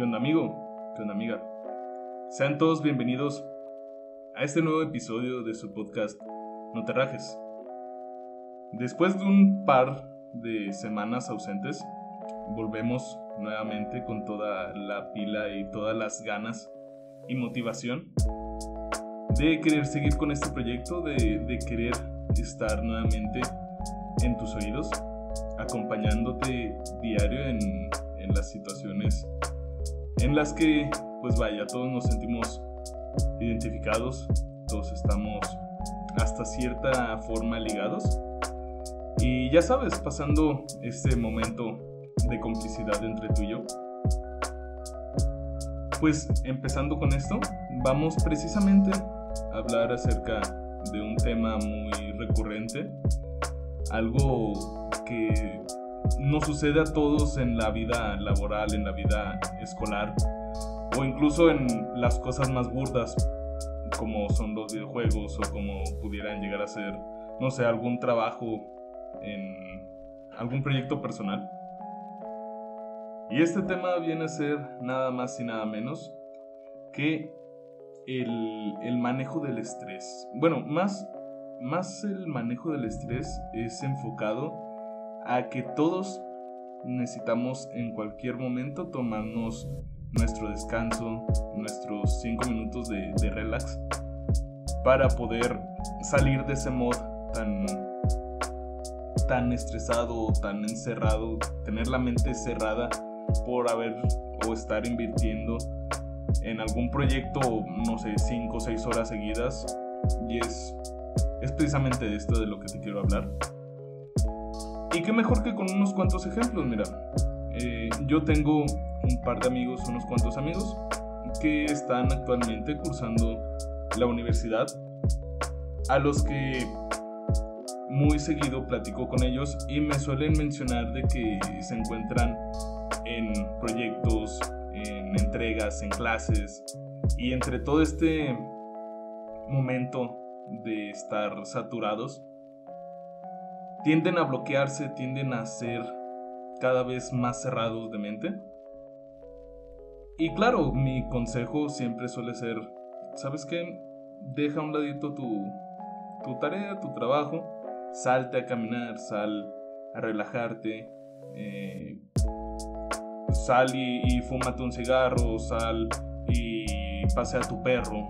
¿Qué onda amigo? ¿Qué onda amiga? Sean todos bienvenidos a este nuevo episodio de su podcast No te rajes. Después de un par de semanas ausentes, volvemos nuevamente con toda la pila y todas las ganas y motivación de querer seguir con este proyecto, de, querer estar nuevamente en tus oídos, acompañándote diario en las situaciones en las que, pues vaya, todos nos sentimos identificados, todos estamos hasta cierta forma ligados. Y ya sabes, pasando este momento de complicidad entre tú y yo. Pues empezando con esto, vamos precisamente a hablar acerca de un tema muy recurrente, algo que nos sucede a todos en la vida laboral, en la vida escolar o incluso en las cosas más burdas como son los videojuegos o como pudieran llegar a ser, no sé, algún trabajo en algún proyecto personal. Y este tema viene a ser nada más y nada menos que el, el manejo del estrés. Bueno, más, más el manejo del estrés es enfocado a que todos necesitamos en cualquier momento tomarnos nuestro descanso, nuestros 5 minutos de, relax, para poder salir de ese mod tan, tan estresado, tan encerrado, tener la mente cerrada por haber o estar invirtiendo en algún proyecto, no sé, 5 o 6 horas seguidas. Y es, es precisamente de esto de lo que te quiero hablar. Y qué mejor que con unos cuantos ejemplos, mira. Eh, yo tengo un par de amigos, unos cuantos amigos, que están actualmente cursando la universidad, a los que muy seguido platico con ellos y me suelen mencionar de que se encuentran en proyectos, en entregas, en clases y entre todo este momento de estar saturados, tienden a bloquearse, tienden a ser cada vez más cerrados de mente. Y claro, mi consejo siempre suele ser, ¿sabes qué? Deja a un ladito tu, tu tarea, tu trabajo, salte a caminar, sal a relajarte, eh, sal y, y fúmate un cigarro, sal y pasea a tu perro.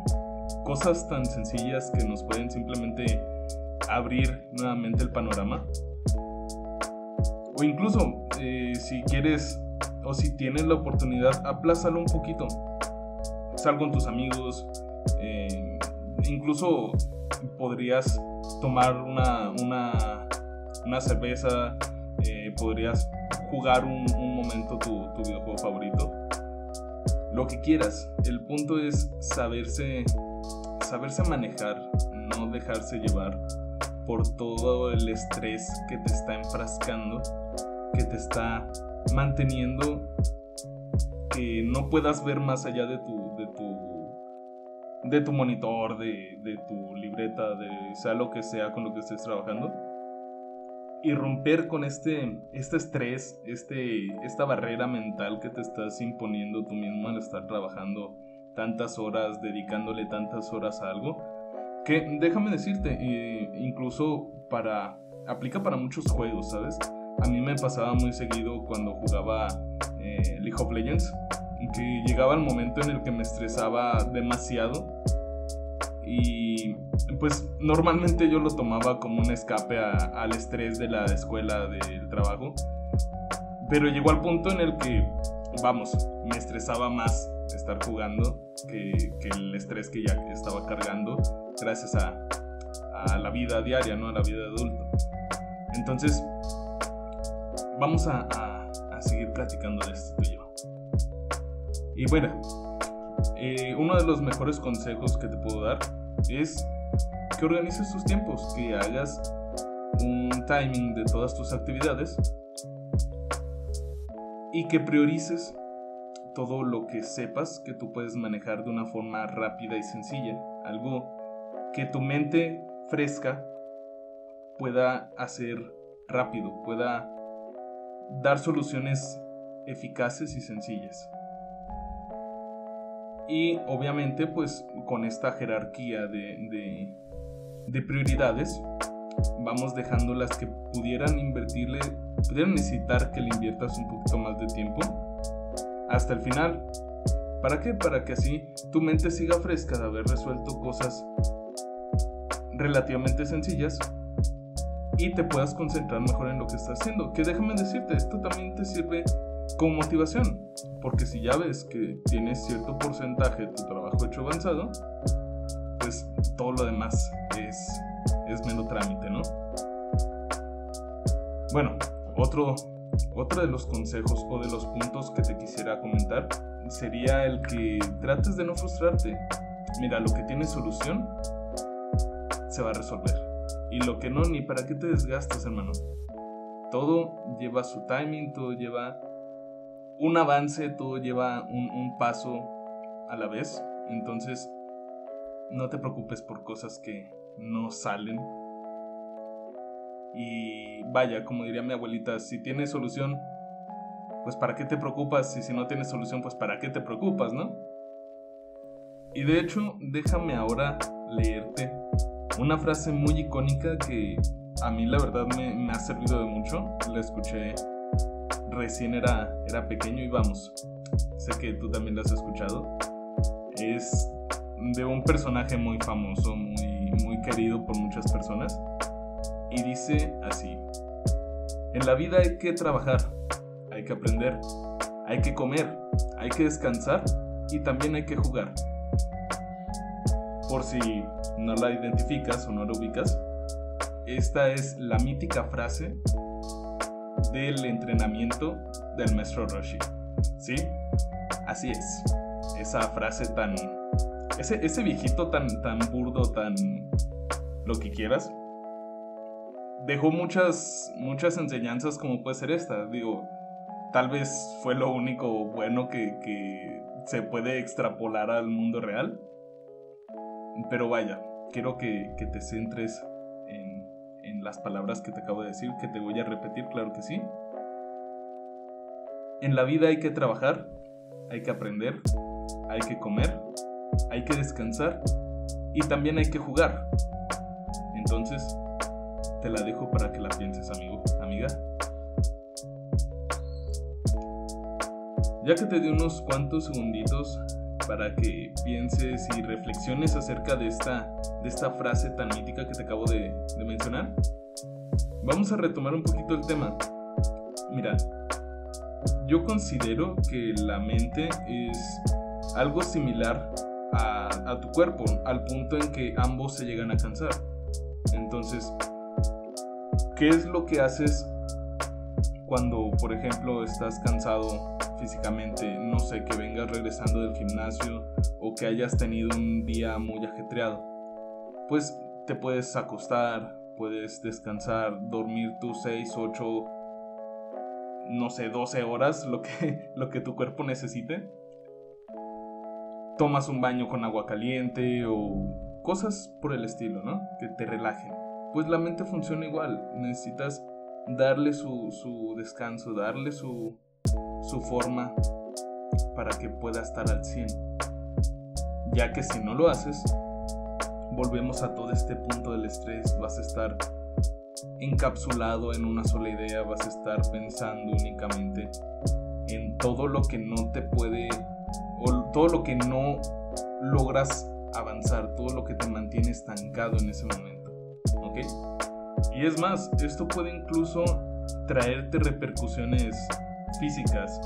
Cosas tan sencillas que nos pueden simplemente abrir nuevamente el panorama. O incluso, eh, si quieres o si tienes la oportunidad, aplázalo un poquito. Sal con tus amigos. Eh, incluso podrías tomar una, una, una cerveza. Eh, podrías jugar un, momento tu, tu videojuego favorito. Lo que quieras. El punto es saberse, saberse manejar, no dejarse llevar por todo el estrés que te está enfrascando, que te está manteniendo que no puedas ver más allá de tu, de tu, de tu monitor, de, de tu libreta, de sea lo que sea con lo que estés trabajando. Y romper con este, este estrés, este, esta barrera mental que te estás imponiendo tú mismo al estar trabajando tantas horas, dedicándole tantas horas a algo que déjame decirte, incluso para. aplica para muchos juegos, ¿sabes? A mí me pasaba muy seguido cuando jugaba eh, League of Legends, que llegaba el momento en el que me estresaba demasiado. Y pues normalmente yo lo tomaba como un escape al estrés de la escuela, del trabajo. Pero llegó al punto en el que, vamos, me estresaba más estar jugando que, que el estrés que ya estaba cargando gracias a, la vida diaria, ¿no? A la vida adulta. Entonces, vamos a, seguir platicando de esto y yo. Y bueno, eh, uno de los mejores consejos que te puedo dar es que organices tus tiempos, que hagas un timing de todas tus actividades y que priorices todo lo que sepas que tú puedes manejar de una forma rápida y sencilla, algo que tu mente fresca pueda hacer rápido, pueda dar soluciones eficaces y sencillas. Y obviamente pues con esta jerarquía de, de, prioridades vamos dejando las que pudieran invertirle, pudieran necesitar que le inviertas un poquito más de tiempo hasta el final. ¿Para qué? Para que así tu mente siga fresca de haber resuelto cosas relativamente sencillas y te puedas concentrar mejor en lo que estás haciendo. Que déjame decirte, esto también te sirve como motivación, porque si ya ves que tienes cierto porcentaje de tu trabajo hecho avanzado, pues todo lo demás es, es mero trámite, ¿no? Bueno, otro, otro de los consejos o de los puntos que te quisiera comentar sería el que trates de no frustrarte. Mira, lo que tiene solución se va a resolver. Y lo que no, ni para qué te desgastas, hermano. Todo lleva su timing, todo lleva un avance, todo lleva un, paso a la vez. Entonces, no te preocupes por cosas que no salen. Y vaya, como diría mi abuelita, si tienes solución, pues para qué te preocupas, y si no tienes solución, pues para qué te preocupas, ¿no? Y de hecho, déjame ahora leerte una frase muy icónica que a mí la verdad me, ha servido de mucho. La escuché recién era, era pequeño y vamos, sé que tú también la has escuchado. Es de un personaje muy famoso, muy, muy querido por muchas personas. Y dice así, en la vida hay que trabajar, hay que aprender, hay que comer, hay que descansar y también hay que jugar. Por si no la identificas o no la ubicas, esta es la mítica frase del entrenamiento del maestro Roshi. ¿Sí? Así es. Esa frase tan... Ese, ese viejito tan, tan burdo, tan... lo que quieras. Dejó muchas, muchas enseñanzas como puede ser esta. Digo, tal vez fue lo único bueno que, que se puede extrapolar al mundo real. Pero vaya, quiero que, te centres en, en las palabras que te acabo de decir, que te voy a repetir, claro que sí. En la vida hay que trabajar, hay que aprender, hay que comer, hay que descansar y también hay que jugar. Entonces, te la dejo para que la pienses, amigo, amiga. Ya que te di unos cuantos segunditos para que pienses y reflexiones acerca de esta, de esta frase tan mítica que te acabo de, mencionar. Vamos a retomar un poquito el tema. Mira, yo considero que la mente es algo similar a, a, tu cuerpo, al punto en que ambos se llegan a cansar. Entonces, ¿qué es lo que haces cuando, por ejemplo, estás cansado físicamente, no sé, que vengas regresando del gimnasio o que hayas tenido un día muy ajetreado, pues te puedes acostar, puedes descansar, dormir tus 6, 8, no sé, 12 horas, lo que, lo que tu cuerpo necesite. Tomas un baño con agua caliente o cosas por el estilo, ¿no? Que te relajen. Pues la mente funciona igual, necesitas darle su, su descanso, darle su, su forma para que pueda estar al 100. Ya que si no lo haces, volvemos a todo este punto del estrés, vas a estar encapsulado en una sola idea, vas a estar pensando únicamente en todo lo que no te puede o todo lo que no logras avanzar, todo lo que te mantiene estancado en ese momento. ¿Ok? Y es más, esto puede incluso traerte repercusiones físicas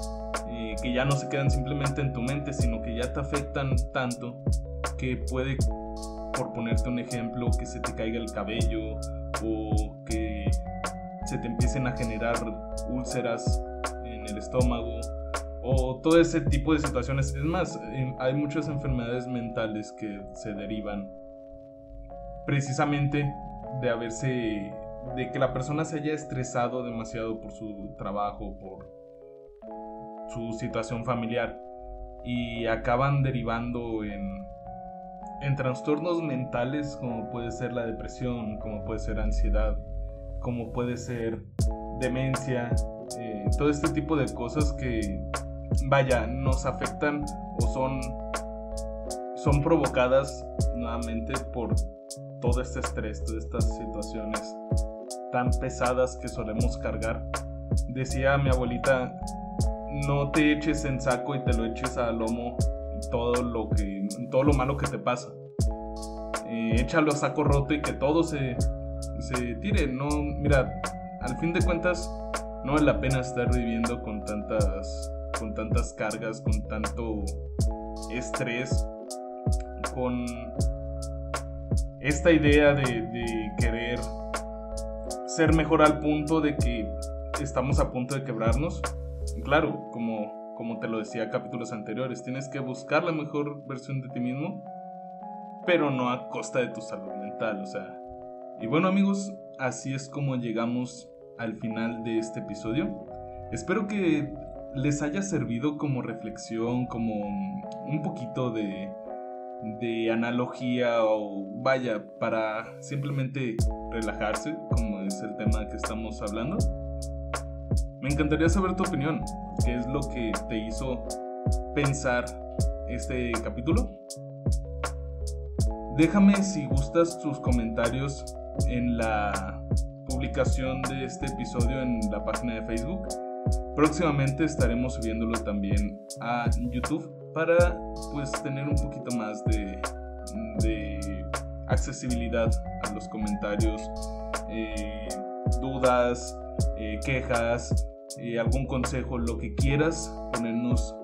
que ya no se quedan simplemente en tu mente, sino que ya te afectan tanto que puede, por ponerte un ejemplo, que se te caiga el cabello o que se te empiecen a generar úlceras en el estómago o todo ese tipo de situaciones. Es más, hay muchas enfermedades mentales que se derivan precisamente de haberse de que la persona se haya estresado demasiado por su trabajo, por su situación familiar y acaban derivando en, en trastornos mentales como puede ser la depresión, como puede ser ansiedad, como puede ser demencia, eh, todo este tipo de cosas que, vaya, nos afectan o son son provocadas nuevamente por todo este estrés, todas estas situaciones tan pesadas que solemos cargar. Decía mi abuelita, no te eches en saco y te lo eches a lomo todo lo que todo lo malo que te pasa. Eh, échalo a saco roto y que todo se, se tire. No, mira, al fin de cuentas no vale la pena estar viviendo con tantas con tantas cargas, con tanto estrés, con esta idea de, querer ser mejor al punto de que estamos a punto de quebrarnos. Claro, como, como te lo decía capítulos anteriores, tienes que buscar la mejor versión de ti mismo, pero no a costa de tu salud mental, o sea. Y bueno amigos, así es como llegamos al final de este episodio. Espero que les haya servido como reflexión, como un poquito de, de analogía o vaya, para simplemente relajarse, como es el tema que estamos hablando. Me encantaría saber tu opinión, qué es lo que te hizo pensar este capítulo. Déjame si gustas tus comentarios en la publicación de este episodio en la página de Facebook. Próximamente estaremos subiéndolo también a YouTube para pues tener un poquito más de, accesibilidad a los comentarios, eh, dudas, eh, quejas, eh, algún consejo, lo que quieras ponernos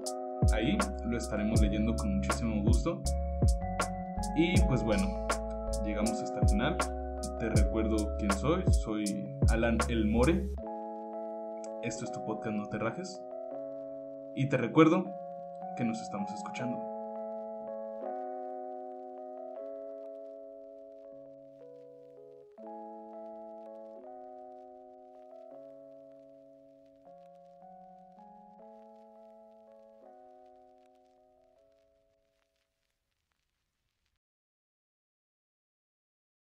ahí, lo estaremos leyendo con muchísimo gusto. Y pues bueno, llegamos hasta el final. Te recuerdo quién soy, soy Alan El More. Esto es tu podcast No Te Rajes. Y te recuerdo que nos estamos escuchando.